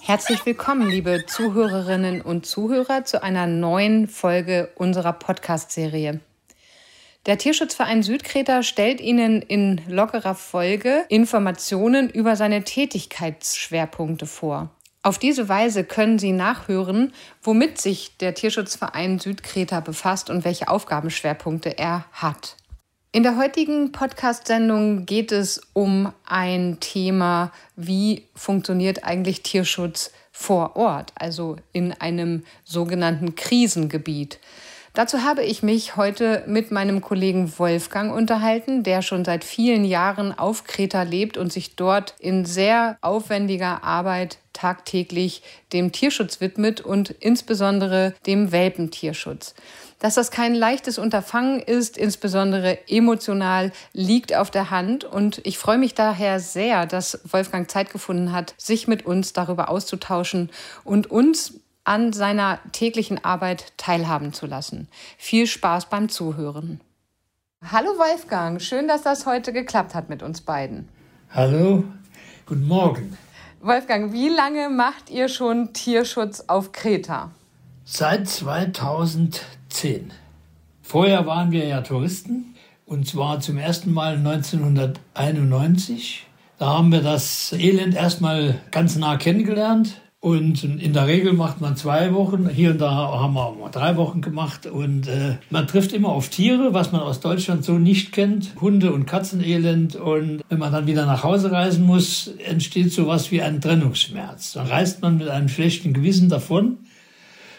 Herzlich willkommen, liebe Zuhörerinnen und Zuhörer, zu einer neuen Folge unserer Podcast-Serie. Der Tierschutzverein Südkreta stellt Ihnen in lockerer Folge Informationen über seine Tätigkeitsschwerpunkte vor. Auf diese Weise können Sie nachhören, womit sich der Tierschutzverein Südkreta befasst und welche Aufgabenschwerpunkte er hat. In der heutigen Podcast-Sendung geht es um ein Thema, wie funktioniert eigentlich Tierschutz vor Ort, also in einem sogenannten Krisengebiet. Dazu habe ich mich heute mit meinem Kollegen Wolfgang unterhalten, der schon seit vielen Jahren auf Kreta lebt und sich dort in sehr aufwendiger Arbeit tagtäglich dem Tierschutz widmet und insbesondere dem Welpentierschutz. Dass das kein leichtes Unterfangen ist, insbesondere emotional, liegt auf der Hand. Und ich freue mich daher sehr, dass Wolfgang Zeit gefunden hat, sich mit uns darüber auszutauschen und uns an seiner täglichen Arbeit teilhaben zu lassen. Viel Spaß beim Zuhören. Hallo Wolfgang, schön, dass das heute geklappt hat mit uns beiden. Hallo, guten Morgen. Wolfgang, wie lange macht ihr schon Tierschutz auf Kreta? Seit 2010. Vorher waren wir ja Touristen und zwar zum ersten Mal 1991. Da haben wir das Elend erstmal ganz nah kennengelernt und in der Regel macht man zwei Wochen. Hier und da haben wir mal drei Wochen gemacht. Und äh, man trifft immer auf Tiere, was man aus Deutschland so nicht kennt. Hunde- und Katzenelend. Und wenn man dann wieder nach Hause reisen muss, entsteht sowas wie ein Trennungsschmerz. Dann reist man mit einem schlechten Gewissen davon.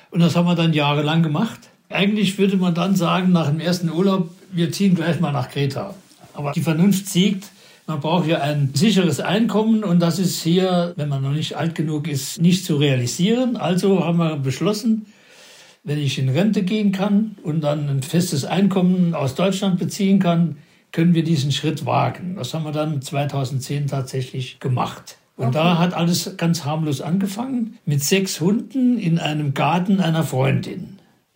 Und das haben wir dann jahrelang gemacht. Eigentlich würde man dann sagen, nach dem ersten Urlaub, wir ziehen gleich mal nach Kreta. Aber die Vernunft siegt man braucht ja ein sicheres Einkommen und das ist hier, wenn man noch nicht alt genug ist, nicht zu realisieren. Also haben wir beschlossen, wenn ich in Rente gehen kann und dann ein festes Einkommen aus Deutschland beziehen kann, können wir diesen Schritt wagen. Das haben wir dann 2010 tatsächlich gemacht. Und okay. da hat alles ganz harmlos angefangen mit sechs Hunden in einem Garten einer Freundin.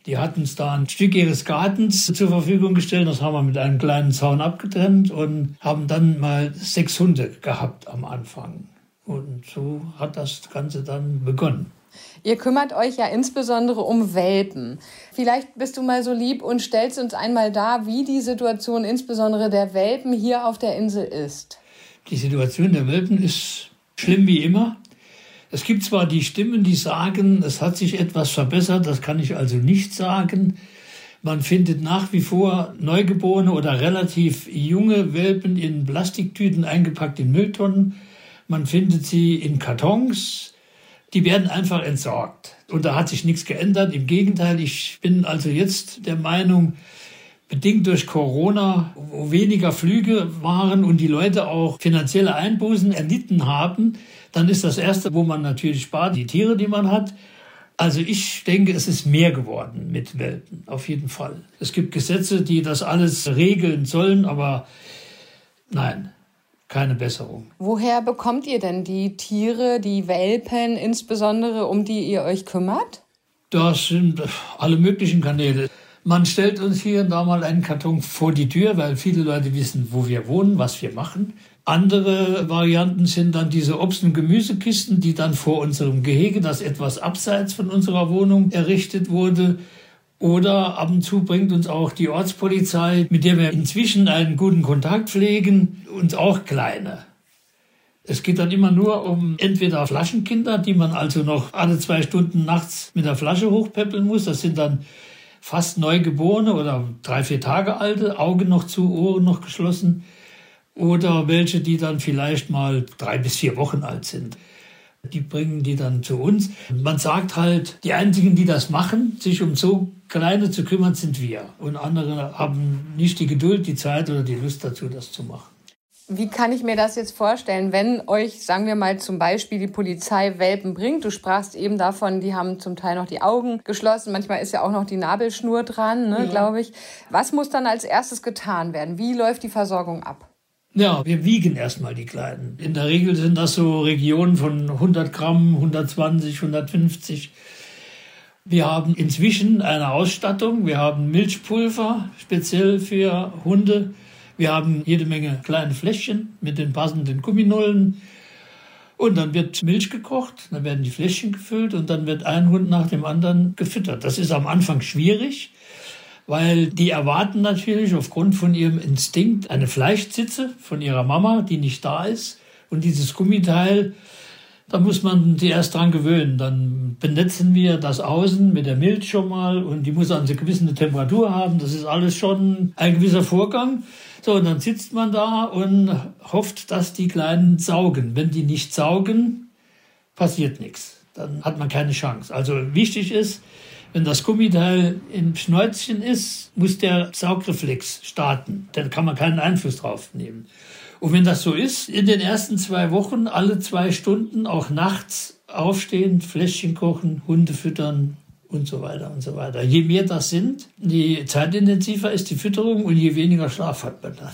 Die hatten uns da ein Stück ihres Gartens zur Verfügung gestellt. Das haben wir mit einem kleinen Zaun abgetrennt und haben dann mal sechs Hunde gehabt am Anfang. Und so hat das Ganze dann begonnen. Ihr kümmert euch ja insbesondere um Welpen. Vielleicht bist du mal so lieb und stellst uns einmal dar, wie die Situation insbesondere der Welpen hier auf der Insel ist. Die Situation der Welpen ist schlimm wie immer. Es gibt zwar die Stimmen, die sagen, es hat sich etwas verbessert, das kann ich also nicht sagen. Man findet nach wie vor Neugeborene oder relativ junge Welpen in Plastiktüten eingepackt in Mülltonnen. Man findet sie in Kartons. Die werden einfach entsorgt. Und da hat sich nichts geändert. Im Gegenteil, ich bin also jetzt der Meinung, bedingt durch Corona, wo weniger Flüge waren und die Leute auch finanzielle Einbußen erlitten haben, dann ist das Erste, wo man natürlich spart, die Tiere, die man hat. Also ich denke, es ist mehr geworden mit Welpen, auf jeden Fall. Es gibt Gesetze, die das alles regeln sollen, aber nein, keine Besserung. Woher bekommt ihr denn die Tiere, die Welpen insbesondere, um die ihr euch kümmert? Das sind alle möglichen Kanäle. Man stellt uns hier und da mal einen Karton vor die Tür, weil viele Leute wissen, wo wir wohnen, was wir machen. Andere Varianten sind dann diese Obst- und Gemüsekisten, die dann vor unserem Gehege, das etwas abseits von unserer Wohnung errichtet wurde. Oder ab und zu bringt uns auch die Ortspolizei, mit der wir inzwischen einen guten Kontakt pflegen, uns auch kleine. Es geht dann immer nur um entweder Flaschenkinder, die man also noch alle zwei Stunden nachts mit der Flasche hochpäppeln muss. Das sind dann fast Neugeborene oder drei, vier Tage alte, Augen noch zu, Ohren noch geschlossen oder welche, die dann vielleicht mal drei bis vier Wochen alt sind. Die bringen die dann zu uns. Man sagt halt, die einzigen, die das machen, sich um so Kleine zu kümmern, sind wir. Und andere haben nicht die Geduld, die Zeit oder die Lust dazu, das zu machen. Wie kann ich mir das jetzt vorstellen, wenn euch, sagen wir mal, zum Beispiel die Polizei Welpen bringt? Du sprachst eben davon, die haben zum Teil noch die Augen geschlossen. Manchmal ist ja auch noch die Nabelschnur dran, ne, ja. glaube ich. Was muss dann als erstes getan werden? Wie läuft die Versorgung ab? Ja, wir wiegen erstmal die Kleinen. In der Regel sind das so Regionen von 100 Gramm, 120, 150. Wir haben inzwischen eine Ausstattung. Wir haben Milchpulver, speziell für Hunde. Wir haben jede Menge kleine Fläschchen mit den passenden Gumminullen. Und dann wird Milch gekocht, dann werden die Fläschchen gefüllt und dann wird ein Hund nach dem anderen gefüttert. Das ist am Anfang schwierig, weil die erwarten natürlich aufgrund von ihrem Instinkt eine Fleischzitze von ihrer Mama, die nicht da ist. Und dieses Gummiteil, da muss man die erst dran gewöhnen. Dann benetzen wir das Außen mit der Milch schon mal und die muss eine gewisse Temperatur haben. Das ist alles schon ein gewisser Vorgang. So, und dann sitzt man da und hofft, dass die Kleinen saugen. Wenn die nicht saugen, passiert nichts. Dann hat man keine Chance. Also wichtig ist, wenn das Gummiteil im Schnäuzchen ist, muss der Saugreflex starten. Da kann man keinen Einfluss drauf nehmen. Und wenn das so ist, in den ersten zwei Wochen alle zwei Stunden, auch nachts aufstehen, Fläschchen kochen, Hunde füttern, und so weiter und so weiter. Je mehr das sind, je zeitintensiver ist die Fütterung und je weniger Schlaf hat man dann.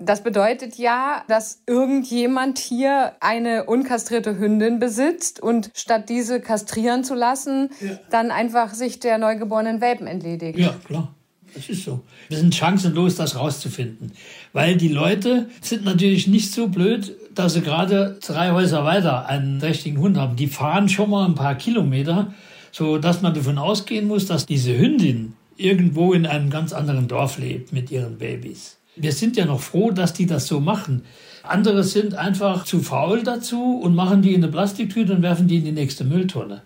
Das bedeutet ja, dass irgendjemand hier eine unkastrierte Hündin besitzt und statt diese kastrieren zu lassen, ja. dann einfach sich der neugeborenen Welpen entledigt. Ja, klar. Das ist so. Wir sind chancenlos, das rauszufinden. Weil die Leute sind natürlich nicht so blöd, dass sie gerade drei Häuser weiter einen trächtigen Hund haben. Die fahren schon mal ein paar Kilometer so dass man davon ausgehen muss, dass diese Hündin irgendwo in einem ganz anderen Dorf lebt mit ihren Babys. Wir sind ja noch froh, dass die das so machen. Andere sind einfach zu faul dazu und machen die in eine Plastiktüte und werfen die in die nächste Mülltonne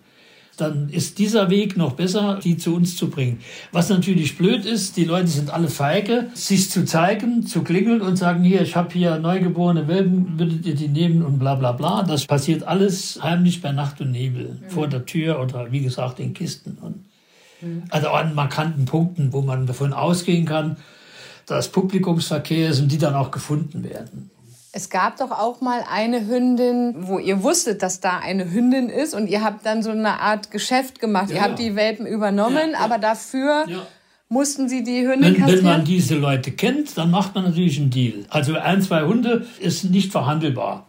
dann ist dieser Weg noch besser, die zu uns zu bringen. Was natürlich blöd ist, die Leute sind alle feige, sich zu zeigen, zu klingeln und sagen, hier, ich habe hier neugeborene Welpen, würdet ihr die nehmen und bla bla bla. Das passiert alles heimlich bei Nacht und Nebel, mhm. vor der Tür oder wie gesagt in Kisten. Und mhm. Also an markanten Punkten, wo man davon ausgehen kann, dass Publikumsverkehr ist und die dann auch gefunden werden. Es gab doch auch mal eine Hündin, wo ihr wusstet, dass da eine Hündin ist und ihr habt dann so eine Art Geschäft gemacht. Ja, ihr habt die Welpen übernommen, ja, aber dafür mussten sie die Hündin wenn, kastrieren. Wenn man diese Leute kennt, dann macht man natürlich einen Deal. Also ein, zwei Hunde ist nicht verhandelbar.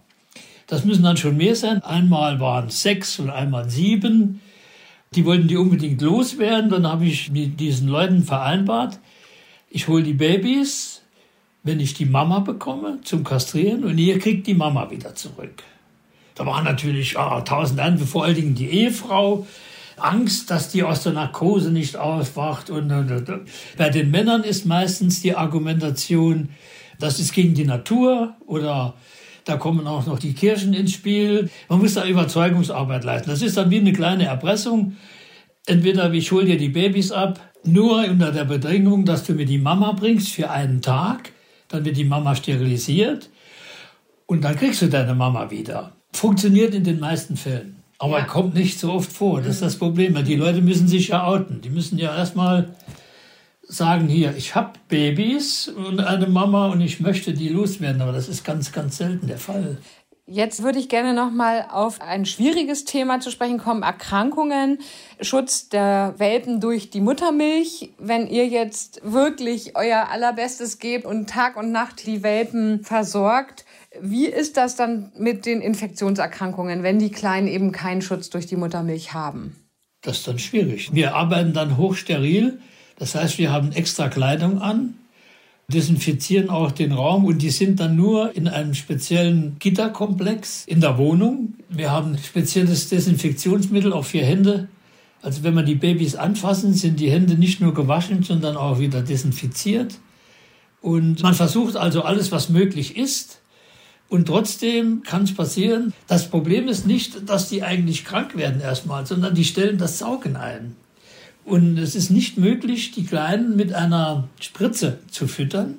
Das müssen dann schon mehr sein. Einmal waren es sechs und einmal sieben. Die wollten die unbedingt loswerden. Dann habe ich mit diesen Leuten vereinbart, ich hole die Babys, wenn ich die Mama bekomme zum Kastrieren und ihr kriegt die Mama wieder zurück. Da war natürlich ah, tausend andere, vor allen Dingen die Ehefrau, Angst, dass die aus der Narkose nicht aufwacht. Und, und, und. Bei den Männern ist meistens die Argumentation, das ist gegen die Natur oder da kommen auch noch die Kirchen ins Spiel. Man muss da Überzeugungsarbeit leisten. Das ist dann wie eine kleine Erpressung. Entweder ich hole dir die Babys ab, nur unter der Bedingung, dass du mir die Mama bringst für einen Tag dann wird die Mama sterilisiert und dann kriegst du deine Mama wieder. Funktioniert in den meisten Fällen. Aber ja. kommt nicht so oft vor. Das ist das Problem. Die Leute müssen sich ja outen. Die müssen ja erstmal sagen, hier, ich habe Babys und eine Mama und ich möchte die loswerden. Aber das ist ganz, ganz selten der Fall. Jetzt würde ich gerne noch mal auf ein schwieriges Thema zu sprechen kommen: Erkrankungen, Schutz der Welpen durch die Muttermilch. Wenn ihr jetzt wirklich euer allerbestes gebt und Tag und Nacht die Welpen versorgt, wie ist das dann mit den Infektionserkrankungen, wenn die Kleinen eben keinen Schutz durch die Muttermilch haben? Das ist dann schwierig. Wir arbeiten dann hochsteril. Das heißt, wir haben extra Kleidung an desinfizieren auch den Raum und die sind dann nur in einem speziellen Gitterkomplex in der Wohnung. Wir haben spezielles Desinfektionsmittel auch für Hände. Also wenn man die Babys anfassen, sind die Hände nicht nur gewaschen, sondern auch wieder desinfiziert. Und man versucht also alles, was möglich ist. Und trotzdem kann es passieren. Das Problem ist nicht, dass die eigentlich krank werden erstmal, sondern die stellen das Saugen ein. Und es ist nicht möglich, die Kleinen mit einer Spritze zu füttern,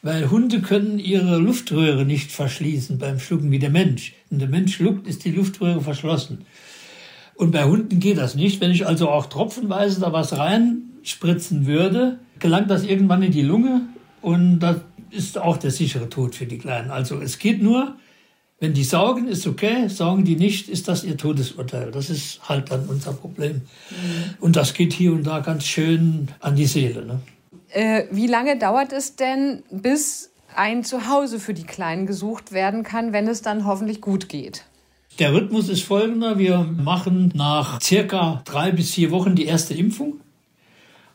weil Hunde können ihre Luftröhre nicht verschließen beim Schlucken wie der Mensch. Wenn der Mensch schluckt, ist die Luftröhre verschlossen. Und bei Hunden geht das nicht. Wenn ich also auch tropfenweise da was reinspritzen würde, gelangt das irgendwann in die Lunge und das ist auch der sichere Tod für die Kleinen. Also es geht nur, wenn die saugen, ist okay. Saugen die nicht, ist das ihr Todesurteil. Das ist halt dann unser Problem. Mhm. Und das geht hier und da ganz schön an die Seele. Ne? Äh, wie lange dauert es denn, bis ein Zuhause für die Kleinen gesucht werden kann, wenn es dann hoffentlich gut geht? Der Rhythmus ist folgender. Wir machen nach circa drei bis vier Wochen die erste Impfung.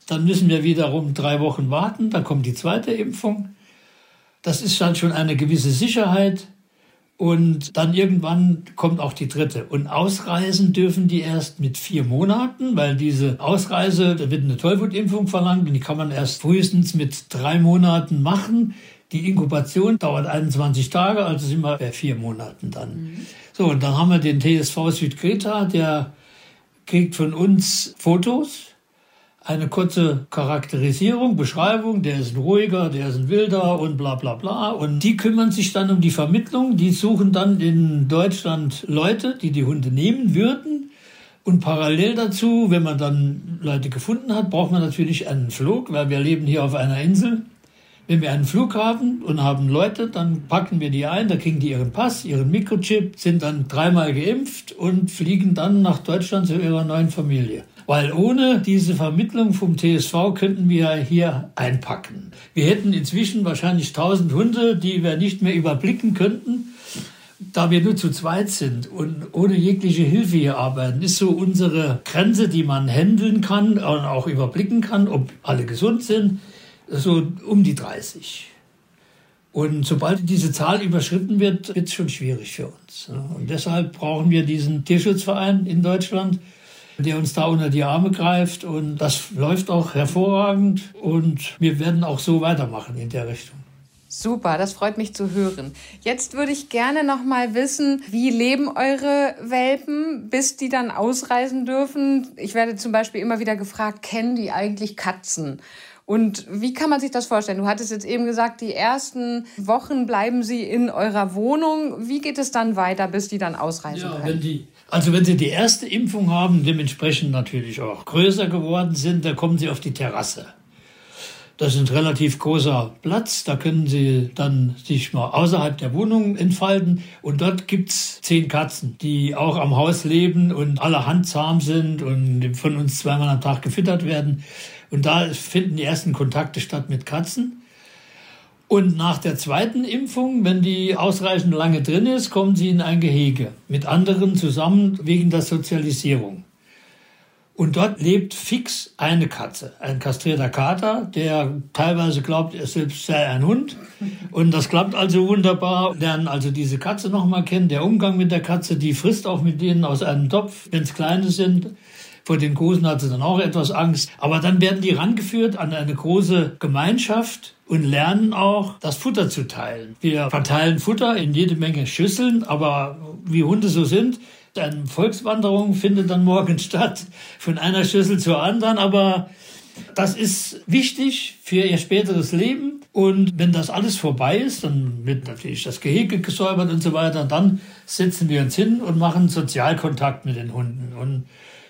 Dann müssen wir wiederum drei Wochen warten. Dann kommt die zweite Impfung. Das ist dann schon eine gewisse Sicherheit. Und dann irgendwann kommt auch die dritte. Und ausreisen dürfen die erst mit vier Monaten, weil diese Ausreise, da wird eine Tollwutimpfung verlangt und die kann man erst frühestens mit drei Monaten machen. Die Inkubation dauert 21 Tage, also sind wir bei vier Monaten dann. Mhm. So, und dann haben wir den TSV Südkreta, der kriegt von uns Fotos eine kurze Charakterisierung, Beschreibung, der ist ein ruhiger, der ist ein wilder und bla bla bla. Und die kümmern sich dann um die Vermittlung, die suchen dann in Deutschland Leute, die die Hunde nehmen würden. Und parallel dazu, wenn man dann Leute gefunden hat, braucht man natürlich einen Flug, weil wir leben hier auf einer Insel. Wenn wir einen Flug haben und haben Leute, dann packen wir die ein, da kriegen die ihren Pass, ihren Mikrochip, sind dann dreimal geimpft und fliegen dann nach Deutschland zu ihrer neuen Familie. Weil ohne diese Vermittlung vom TSV könnten wir hier einpacken. Wir hätten inzwischen wahrscheinlich 1000 Hunde, die wir nicht mehr überblicken könnten. Da wir nur zu zweit sind und ohne jegliche Hilfe hier arbeiten, ist so unsere Grenze, die man handeln kann und auch überblicken kann, ob alle gesund sind, so um die 30. Und sobald diese Zahl überschritten wird, wird es schon schwierig für uns. Und deshalb brauchen wir diesen Tierschutzverein in Deutschland, der uns da unter die Arme greift. Und das läuft auch hervorragend. Und wir werden auch so weitermachen in der Richtung. Super, das freut mich zu hören. Jetzt würde ich gerne noch mal wissen, wie leben eure Welpen, bis die dann ausreisen dürfen? Ich werde zum Beispiel immer wieder gefragt, kennen die eigentlich Katzen? Und wie kann man sich das vorstellen? Du hattest jetzt eben gesagt, die ersten Wochen bleiben sie in eurer Wohnung. Wie geht es dann weiter, bis die dann ausreisen ja, können? Wenn die, also wenn sie die erste Impfung haben, dementsprechend natürlich auch größer geworden sind, dann kommen sie auf die Terrasse. Das ist ein relativ großer Platz, da können Sie dann sich mal außerhalb der Wohnung entfalten. Und dort gibt's zehn Katzen, die auch am Haus leben und allerhand zahm sind und von uns zweimal am Tag gefüttert werden. Und da finden die ersten Kontakte statt mit Katzen. Und nach der zweiten Impfung, wenn die ausreichend lange drin ist, kommen sie in ein Gehege mit anderen zusammen wegen der Sozialisierung. Und dort lebt fix eine Katze, ein kastrierter Kater, der teilweise glaubt, er selbst sei ein Hund. Und das klappt also wunderbar. Lernen also diese Katze nochmal kennen. Der Umgang mit der Katze, die frisst auch mit denen aus einem Topf, wenn es kleine sind. Vor den Großen hat sie dann auch etwas Angst. Aber dann werden die rangeführt an eine große Gemeinschaft und lernen auch, das Futter zu teilen. Wir verteilen Futter in jede Menge Schüsseln, aber wie Hunde so sind, eine Volkswanderung findet dann morgen statt, von einer Schüssel zur anderen, aber das ist wichtig für ihr späteres Leben. Und wenn das alles vorbei ist, dann wird natürlich das Gehege gesäubert und so weiter. Dann setzen wir uns hin und machen Sozialkontakt mit den Hunden. Und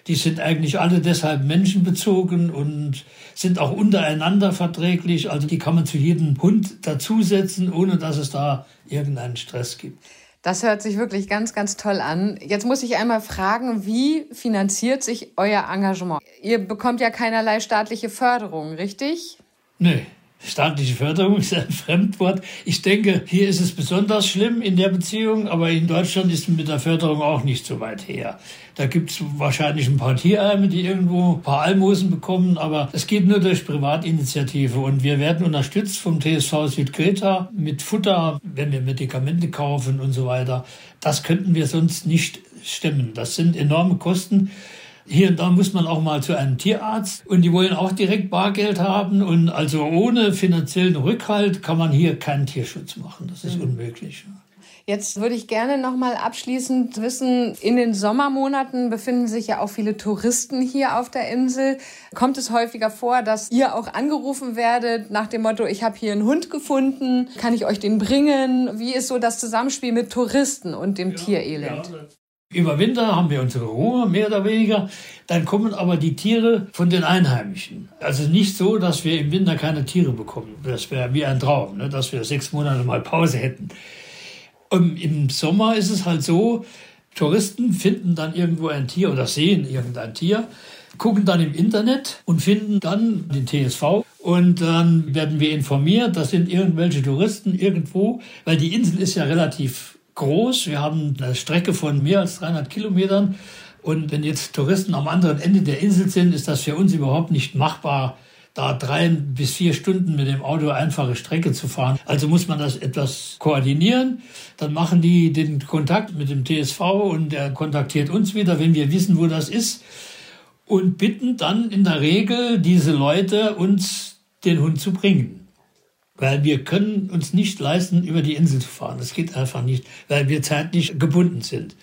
die sind eigentlich alle deshalb menschenbezogen und sind auch untereinander verträglich. Also die kann man zu jedem Hund dazusetzen, ohne dass es da irgendeinen Stress gibt. Das hört sich wirklich ganz, ganz toll an. Jetzt muss ich einmal fragen, wie finanziert sich euer Engagement? Ihr bekommt ja keinerlei staatliche Förderung, richtig? Nee. Staatliche Förderung ist ein Fremdwort. Ich denke, hier ist es besonders schlimm in der Beziehung, aber in Deutschland ist mit der Förderung auch nicht so weit her. Da gibt es wahrscheinlich ein paar Tierheime, die irgendwo ein paar Almosen bekommen, aber es geht nur durch Privatinitiative. Und wir werden unterstützt vom TSV Südkreta mit Futter, wenn wir Medikamente kaufen und so weiter. Das könnten wir sonst nicht stemmen. Das sind enorme Kosten. Hier und da muss man auch mal zu einem Tierarzt und die wollen auch direkt Bargeld haben und also ohne finanziellen Rückhalt kann man hier keinen Tierschutz machen. Das ist mhm. unmöglich. Jetzt würde ich gerne noch mal abschließend wissen, in den Sommermonaten befinden sich ja auch viele Touristen hier auf der Insel. Kommt es häufiger vor, dass ihr auch angerufen werdet nach dem Motto, ich habe hier einen Hund gefunden, kann ich euch den bringen? Wie ist so das Zusammenspiel mit Touristen und dem ja, Tierelend? Ja. Über Winter haben wir unsere Ruhe, mehr oder weniger. Dann kommen aber die Tiere von den Einheimischen. Also nicht so, dass wir im Winter keine Tiere bekommen. Das wäre wie ein Traum, ne? dass wir sechs Monate mal Pause hätten. Und im Sommer ist es halt so, Touristen finden dann irgendwo ein Tier oder sehen irgendein Tier, gucken dann im Internet und finden dann den TSV. Und dann werden wir informiert, das sind irgendwelche Touristen irgendwo, weil die Insel ist ja relativ groß. Wir haben eine Strecke von mehr als 300 Kilometern. Und wenn jetzt Touristen am anderen Ende der Insel sind, ist das für uns überhaupt nicht machbar da drei bis vier Stunden mit dem Auto einfache Strecke zu fahren. Also muss man das etwas koordinieren. Dann machen die den Kontakt mit dem TSV und der kontaktiert uns wieder, wenn wir wissen, wo das ist. Und bitten dann in der Regel diese Leute, uns den Hund zu bringen. Weil wir können uns nicht leisten, über die Insel zu fahren. Das geht einfach nicht, weil wir zeitlich gebunden sind.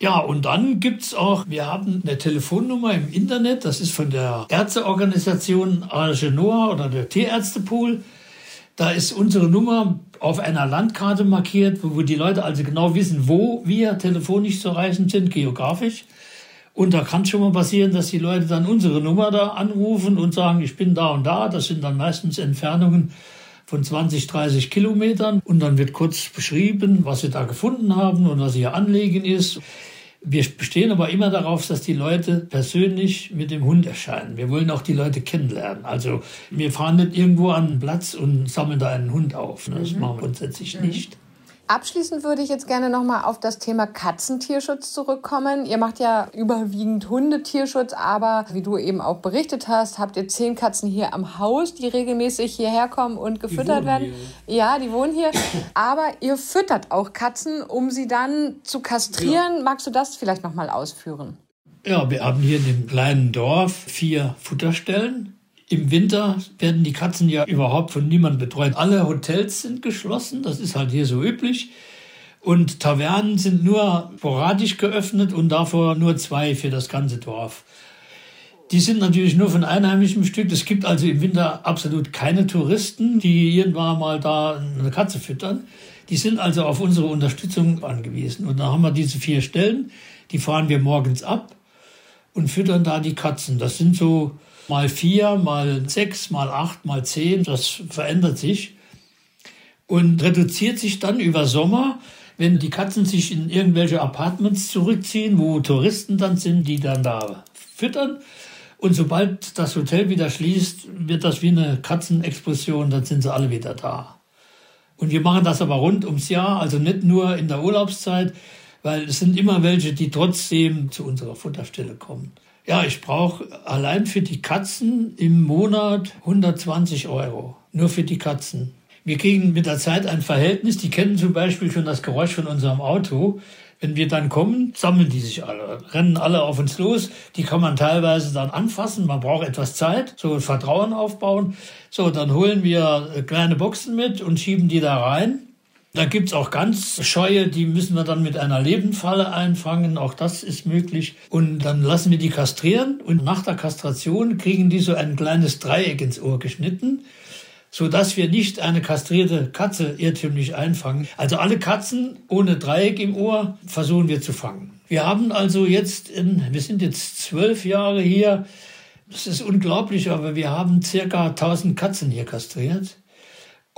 Ja, und dann gibt's auch, wir haben eine Telefonnummer im Internet, das ist von der Ärzteorganisation Arge Noah oder der Tierärztepool. Da ist unsere Nummer auf einer Landkarte markiert, wo die Leute also genau wissen, wo wir telefonisch zu erreichen sind, geografisch. Und da kann schon mal passieren, dass die Leute dann unsere Nummer da anrufen und sagen, ich bin da und da. Das sind dann meistens Entfernungen von 20, 30 Kilometern. Und dann wird kurz beschrieben, was sie da gefunden haben und was ihr Anliegen ist. Wir bestehen aber immer darauf, dass die Leute persönlich mit dem Hund erscheinen. Wir wollen auch die Leute kennenlernen. Also wir fahren nicht irgendwo an einen Platz und sammeln da einen Hund auf. Das mhm. machen wir grundsätzlich mhm. nicht. Abschließend würde ich jetzt gerne nochmal auf das Thema Katzentierschutz zurückkommen. Ihr macht ja überwiegend Hundetierschutz, aber wie du eben auch berichtet hast, habt ihr zehn Katzen hier am Haus, die regelmäßig hierher kommen und gefüttert werden. Hier. Ja, die wohnen hier. Aber ihr füttert auch Katzen, um sie dann zu kastrieren. Ja. Magst du das vielleicht nochmal ausführen? Ja, wir haben hier in dem kleinen Dorf vier Futterstellen. Im Winter werden die Katzen ja überhaupt von niemandem betreut. Alle Hotels sind geschlossen, das ist halt hier so üblich. Und Tavernen sind nur sporadisch geöffnet und davor nur zwei für das ganze Dorf. Die sind natürlich nur von einheimischem Stück. Es gibt also im Winter absolut keine Touristen, die irgendwann mal da eine Katze füttern. Die sind also auf unsere Unterstützung angewiesen. Und da haben wir diese vier Stellen, die fahren wir morgens ab und füttern da die Katzen. Das sind so mal vier, mal sechs, mal acht, mal zehn. Das verändert sich und reduziert sich dann über Sommer, wenn die Katzen sich in irgendwelche Apartments zurückziehen, wo Touristen dann sind, die dann da füttern. Und sobald das Hotel wieder schließt, wird das wie eine Katzenexplosion, dann sind sie alle wieder da. Und wir machen das aber rund ums Jahr, also nicht nur in der Urlaubszeit, weil es sind immer welche, die trotzdem zu unserer Futterstelle kommen. Ja, ich brauche allein für die Katzen im Monat 120 Euro. Nur für die Katzen. Wir kriegen mit der Zeit ein Verhältnis. Die kennen zum Beispiel schon das Geräusch von unserem Auto. Wenn wir dann kommen, sammeln die sich alle, rennen alle auf uns los. Die kann man teilweise dann anfassen. Man braucht etwas Zeit, so Vertrauen aufbauen. So, dann holen wir kleine Boxen mit und schieben die da rein. Da gibt's auch ganz Scheue, die müssen wir dann mit einer Lebendfalle einfangen. Auch das ist möglich. Und dann lassen wir die kastrieren und nach der Kastration kriegen die so ein kleines Dreieck ins Ohr geschnitten, so dass wir nicht eine kastrierte Katze irrtümlich einfangen. Also alle Katzen ohne Dreieck im Ohr versuchen wir zu fangen. Wir haben also jetzt, in, wir sind jetzt zwölf Jahre hier. Das ist unglaublich, aber wir haben circa 1000 Katzen hier kastriert.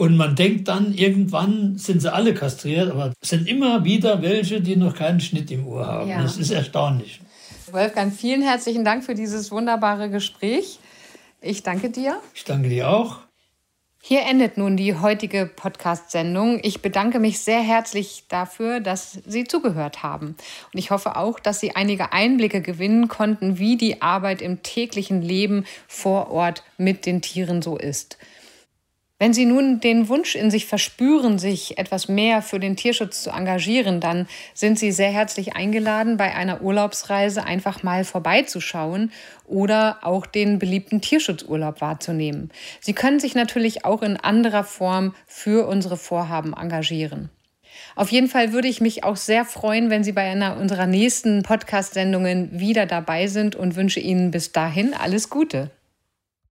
Und man denkt dann, irgendwann sind sie alle kastriert, aber es sind immer wieder welche, die noch keinen Schnitt im Ohr haben. Ja. Das ist erstaunlich. Wolfgang, vielen herzlichen Dank für dieses wunderbare Gespräch. Ich danke dir. Ich danke dir auch. Hier endet nun die heutige Podcast-Sendung. Ich bedanke mich sehr herzlich dafür, dass Sie zugehört haben. Und ich hoffe auch, dass Sie einige Einblicke gewinnen konnten, wie die Arbeit im täglichen Leben vor Ort mit den Tieren so ist. Wenn Sie nun den Wunsch in sich verspüren, sich etwas mehr für den Tierschutz zu engagieren, dann sind Sie sehr herzlich eingeladen, bei einer Urlaubsreise einfach mal vorbeizuschauen oder auch den beliebten Tierschutzurlaub wahrzunehmen. Sie können sich natürlich auch in anderer Form für unsere Vorhaben engagieren. Auf jeden Fall würde ich mich auch sehr freuen, wenn Sie bei einer unserer nächsten Podcast-Sendungen wieder dabei sind und wünsche Ihnen bis dahin alles Gute.